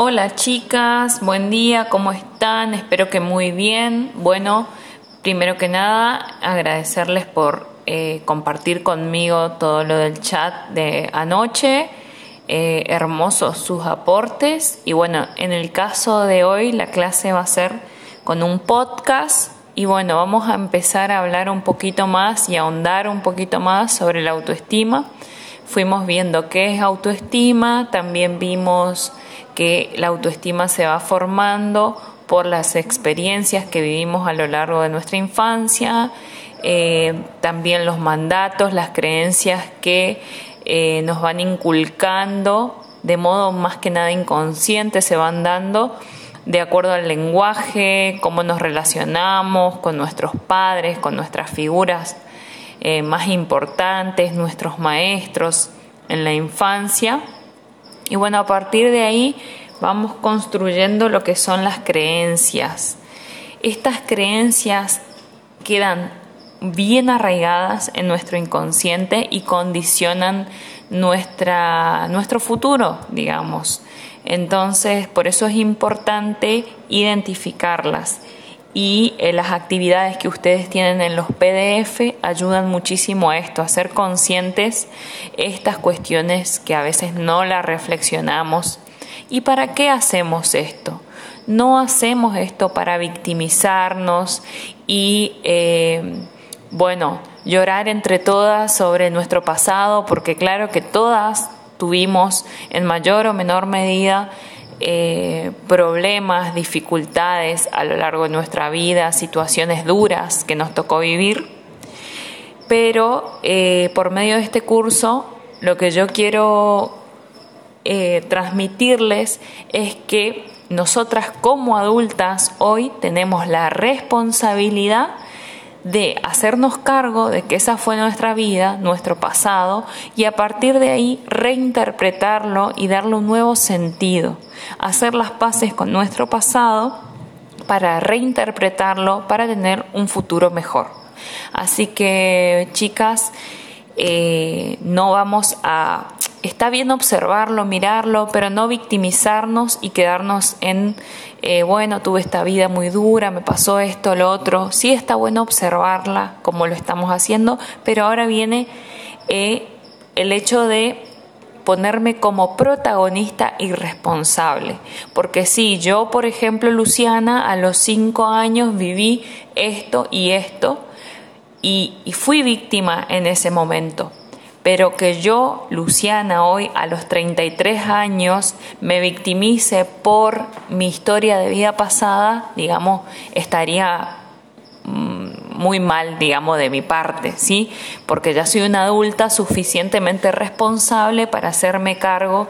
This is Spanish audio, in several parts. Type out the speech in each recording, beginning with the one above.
Hola chicas, buen día, ¿cómo están? Espero que muy bien. Bueno, primero que nada, agradecerles por eh, compartir conmigo todo lo del chat de anoche. Eh, hermosos sus aportes. Y bueno, en el caso de hoy la clase va a ser con un podcast. Y bueno, vamos a empezar a hablar un poquito más y ahondar un poquito más sobre la autoestima. Fuimos viendo qué es autoestima, también vimos que la autoestima se va formando por las experiencias que vivimos a lo largo de nuestra infancia, eh, también los mandatos, las creencias que eh, nos van inculcando de modo más que nada inconsciente, se van dando de acuerdo al lenguaje, cómo nos relacionamos con nuestros padres, con nuestras figuras eh, más importantes, nuestros maestros en la infancia. Y bueno, a partir de ahí vamos construyendo lo que son las creencias. Estas creencias quedan bien arraigadas en nuestro inconsciente y condicionan nuestra, nuestro futuro, digamos. Entonces, por eso es importante identificarlas y eh, las actividades que ustedes tienen en los PDF ayudan muchísimo a esto, a ser conscientes estas cuestiones que a veces no las reflexionamos. ¿Y para qué hacemos esto? No hacemos esto para victimizarnos y, eh, bueno, llorar entre todas sobre nuestro pasado, porque claro que todas tuvimos en mayor o menor medida eh, problemas, dificultades a lo largo de nuestra vida, situaciones duras que nos tocó vivir. Pero eh, por medio de este curso, lo que yo quiero eh, transmitirles es que nosotras como adultas hoy tenemos la responsabilidad de hacernos cargo de que esa fue nuestra vida, nuestro pasado, y a partir de ahí reinterpretarlo y darle un nuevo sentido, hacer las paces con nuestro pasado para reinterpretarlo, para tener un futuro mejor. Así que, chicas, eh, no vamos a... Está bien observarlo, mirarlo, pero no victimizarnos y quedarnos en eh, bueno, tuve esta vida muy dura, me pasó esto, lo otro. Sí está bueno observarla como lo estamos haciendo, pero ahora viene eh, el hecho de ponerme como protagonista y responsable. Porque si yo, por ejemplo, Luciana, a los cinco años viví esto y esto y fui víctima en ese momento pero que yo, Luciana, hoy a los 33 años me victimice por mi historia de vida pasada, digamos, estaría mm, muy mal, digamos, de mi parte, ¿sí? Porque ya soy una adulta suficientemente responsable para hacerme cargo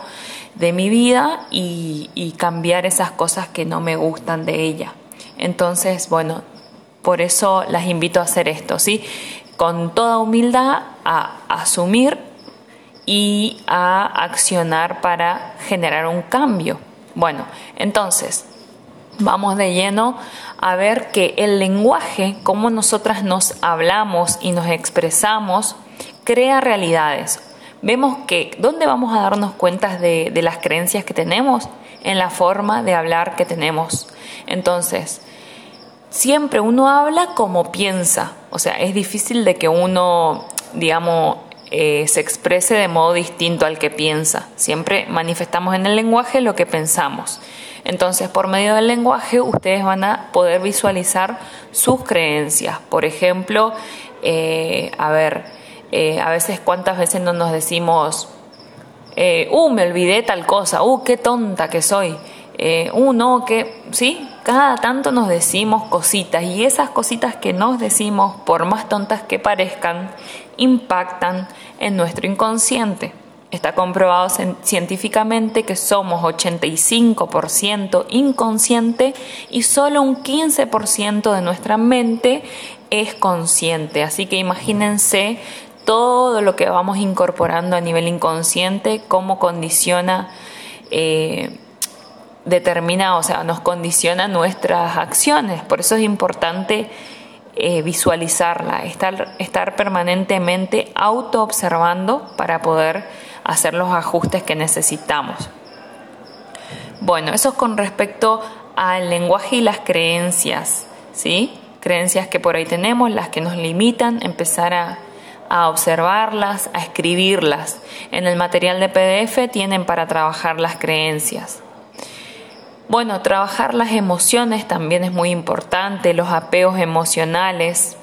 de mi vida y, y cambiar esas cosas que no me gustan de ella. Entonces, bueno, por eso las invito a hacer esto, ¿sí? Con toda humildad a asumir y a accionar para generar un cambio. Bueno, entonces, vamos de lleno a ver que el lenguaje, cómo nosotras nos hablamos y nos expresamos, crea realidades. Vemos que, ¿dónde vamos a darnos cuenta de, de las creencias que tenemos? En la forma de hablar que tenemos. Entonces, siempre uno habla como piensa, o sea, es difícil de que uno, digamos, eh, se exprese de modo distinto al que piensa. Siempre manifestamos en el lenguaje lo que pensamos. Entonces, por medio del lenguaje, ustedes van a poder visualizar sus creencias. Por ejemplo, eh, a ver, eh, a veces cuántas veces no nos decimos, uh, me olvidé tal cosa, uh, qué tonta que soy eh, uno que, ¿sí? Cada tanto nos decimos cositas y esas cositas que nos decimos, por más tontas que parezcan, impactan en nuestro inconsciente. Está comprobado científicamente que somos 85% inconsciente y solo un 15% de nuestra mente es consciente. Así que imagínense todo lo que vamos incorporando a nivel inconsciente, cómo condiciona eh, determina, o sea, nos condiciona nuestras acciones. Por eso es importante eh, visualizarla, estar, estar permanentemente auto-observando para poder hacer los ajustes que necesitamos. Bueno, eso es con respecto al lenguaje y las creencias, ¿sí? Creencias que por ahí tenemos, las que nos limitan, empezar a, a observarlas, a escribirlas. En el material de PDF tienen para trabajar las creencias. Bueno, trabajar las emociones también es muy importante, los apegos emocionales,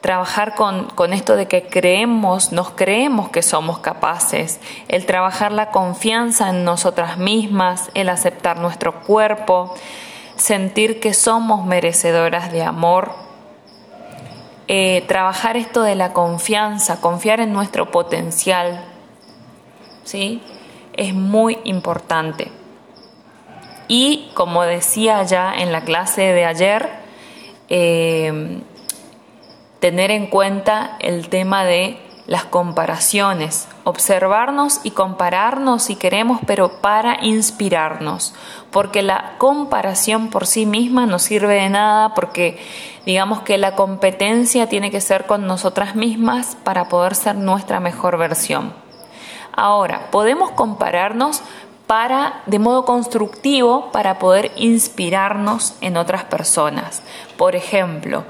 trabajar con, esto de que creemos, nos creemos que somos capaces, el trabajar la confianza en nosotras mismas, el aceptar nuestro cuerpo, sentir que somos merecedoras de amor, eh, trabajar esto de la confianza, confiar en nuestro potencial, ¿sí? Es muy importante. Y como decía ya en la clase de ayer, eh, tener en cuenta el tema de las comparaciones, observarnos y compararnos si queremos, pero para inspirarnos, porque la comparación por sí misma no sirve de nada, porque digamos que la competencia tiene que ser con nosotras mismas para poder ser nuestra mejor versión. Ahora, podemos compararnos para de modo constructivo para poder inspirarnos en otras personas. Por ejemplo,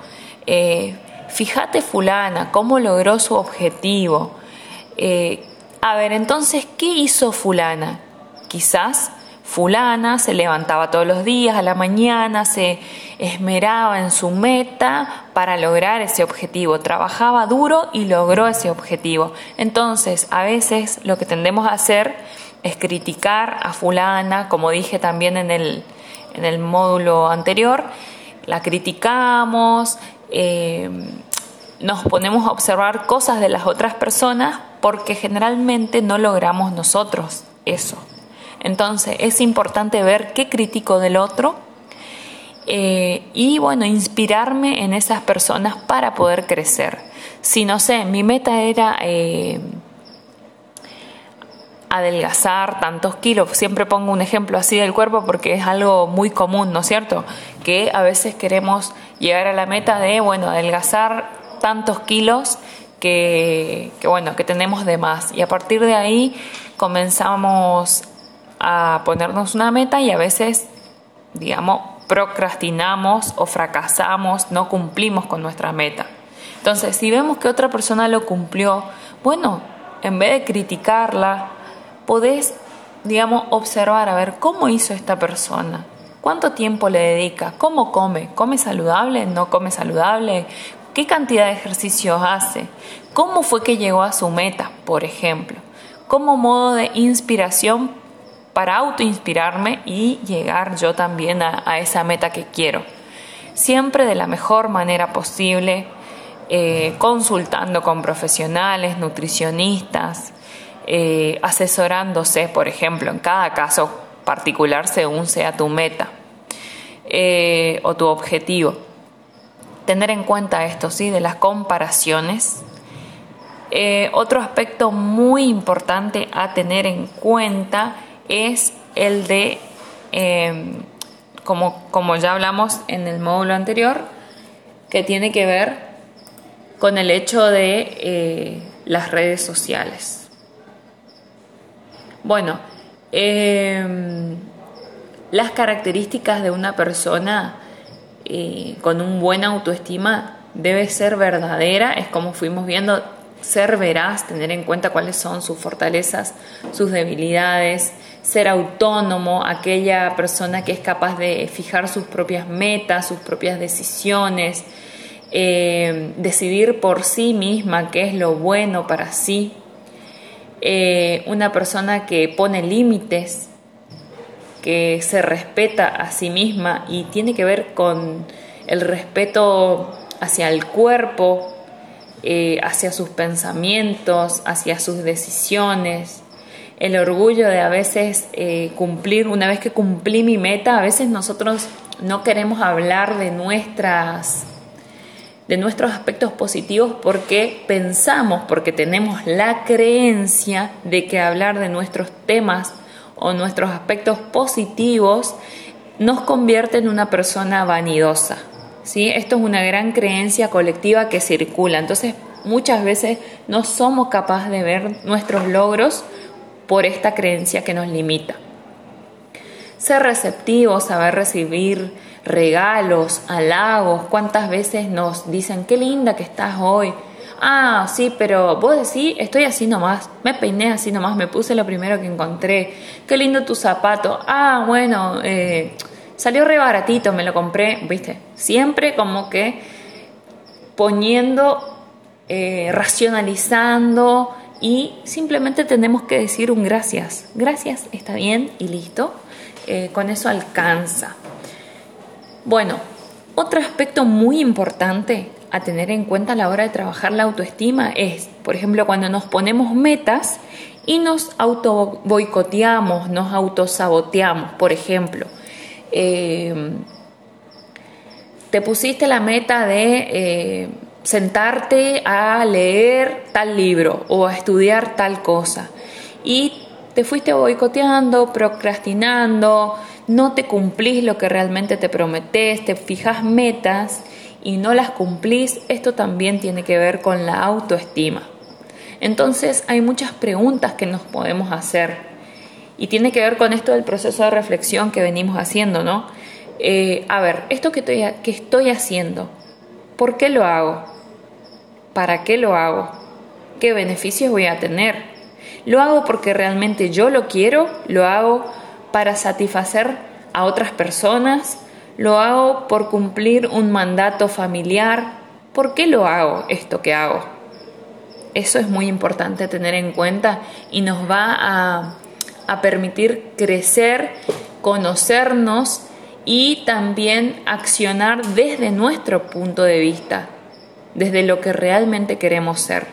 eh, fíjate fulana, cómo logró su objetivo. Eh, a ver, entonces, ¿qué hizo fulana? Quizás fulana se levantaba todos los días a la mañana, se esmeraba en su meta para lograr ese objetivo, trabajaba duro y logró ese objetivo. Entonces, a veces lo que tendemos a hacer es criticar a fulana, como dije también en el, en el módulo anterior, la criticamos, eh, nos ponemos a observar cosas de las otras personas porque generalmente no logramos nosotros eso. Entonces es importante ver qué critico del otro eh, y bueno, inspirarme en esas personas para poder crecer. Si no sé, mi meta era eh, adelgazar tantos kilos. Siempre pongo un ejemplo así del cuerpo porque es algo muy común, ¿no es cierto? Que a veces queremos llegar a la meta de, bueno, adelgazar tantos kilos que, bueno, que tenemos de más. Y a partir de ahí comenzamos a ponernos una meta y a veces, digamos, procrastinamos o fracasamos, no cumplimos con nuestra meta. Entonces, si vemos que otra persona lo cumplió, bueno, en vez de criticarla, podés, digamos, observar a ver cómo hizo esta persona, cuánto tiempo le dedica, cómo come, come saludable, no come saludable, qué cantidad de ejercicios hace, cómo fue que llegó a su meta, por ejemplo, como modo de inspiración para autoinspirarme y llegar yo también a, esa meta que quiero. Siempre de la mejor manera posible, eh, consultando con profesionales, nutricionistas, eh, asesorándose, por ejemplo, en cada caso particular según sea tu meta eh, o tu objetivo. Tener en cuenta esto, ¿sí? De las comparaciones. Eh, otro aspecto muy importante a tener en cuenta es el de, em, como, como ya hablamos en el módulo anterior, que tiene que ver con el hecho de las redes sociales. Bueno, em, las características de una persona eh, con un buena autoestima debe ser verdadera, es como fuimos viendo, ser veraz, tener en cuenta cuáles son sus fortalezas, sus debilidades, ser autónomo, aquella persona que es capaz de fijar sus propias metas, sus propias decisiones, em, decidir por sí misma qué es lo bueno para sí, eh, una persona que pone límites, que se respeta a sí misma y tiene que ver con el respeto hacia el cuerpo, eh, hacia sus pensamientos, hacia sus decisiones, el orgullo de a veces eh, cumplir, una vez que cumplí mi meta, a veces nosotros no queremos hablar de nuestras de nuestros aspectos positivos porque pensamos, porque tenemos la creencia de que hablar de nuestros temas o nuestros aspectos positivos nos convierte en una persona vanidosa. ¿sí? Esto es una gran creencia colectiva que circula. Entonces, muchas veces no somos capaces de ver nuestros logros por esta creencia que nos limita. Ser receptivo, saber recibir regalos, halagos, cuántas veces nos dicen, qué linda que estás hoy. Ah, sí, pero vos decís, estoy así nomás, me peiné así nomás, me puse lo primero que encontré, qué lindo tu zapato. Ah, bueno, eh, salió re baratito, me lo compré, viste, siempre como que poniendo, eh, racionalizando y simplemente tenemos que decir un gracias. Gracias, está bien y listo. Eh, con eso alcanza. Bueno, otro aspecto muy importante a tener en cuenta a la hora de trabajar la autoestima es, por ejemplo, cuando nos ponemos metas y nos auto boicoteamos, nos autosaboteamos, por ejemplo. Eh, te pusiste la meta de eh, sentarte a leer tal libro o a estudiar tal cosa y te fuiste boicoteando, procrastinando, no te cumplís lo que realmente te prometés, te fijas metas y no las cumplís, esto también tiene que ver con la autoestima. Entonces hay muchas preguntas que nos podemos hacer y tiene que ver con esto del proceso de reflexión que venimos haciendo, ¿no? Eh, a ver, esto que estoy, que estoy haciendo, ¿por qué lo hago? ¿Para qué lo hago? ¿Qué beneficios voy a tener? ¿Lo hago porque realmente yo lo quiero? ¿Lo hago para satisfacer a otras personas? ¿Lo hago por cumplir un mandato familiar? ¿Por qué lo hago esto que hago? Eso es muy importante tener en cuenta y nos va a, a permitir crecer, conocernos y también accionar desde nuestro punto de vista, desde lo que realmente queremos ser.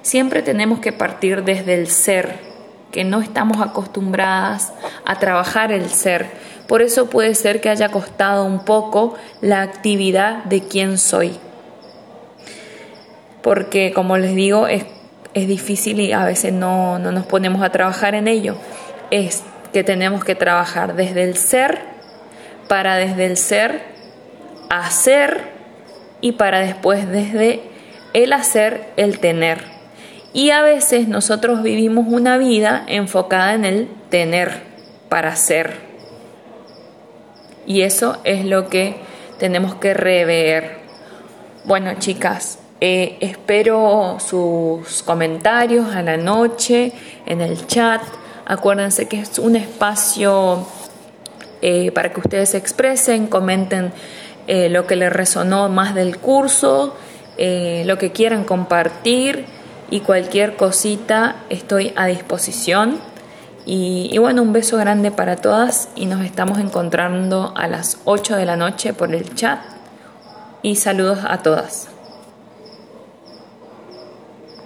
Siempre tenemos que partir desde el ser, que no estamos acostumbradas a trabajar el ser. Por eso puede ser que haya costado un poco la actividad de quién soy. Porque, como les digo, es, es difícil y a veces no, no nos ponemos a trabajar en ello. Es que tenemos que trabajar desde el ser para desde el ser hacer y para después desde el hacer el tener. Y a veces nosotros vivimos una vida enfocada en el tener para ser. Y eso es lo que tenemos que rever. Bueno, chicas, eh, espero sus comentarios a la noche, en el chat. Acuérdense que es un espacio eh, para que ustedes se expresen, comenten eh, lo que les resonó más del curso, lo que quieran compartir y cualquier cosita estoy a disposición. Y, bueno, un beso grande para todas y nos estamos encontrando a las 8 de la noche por el chat y saludos a todas.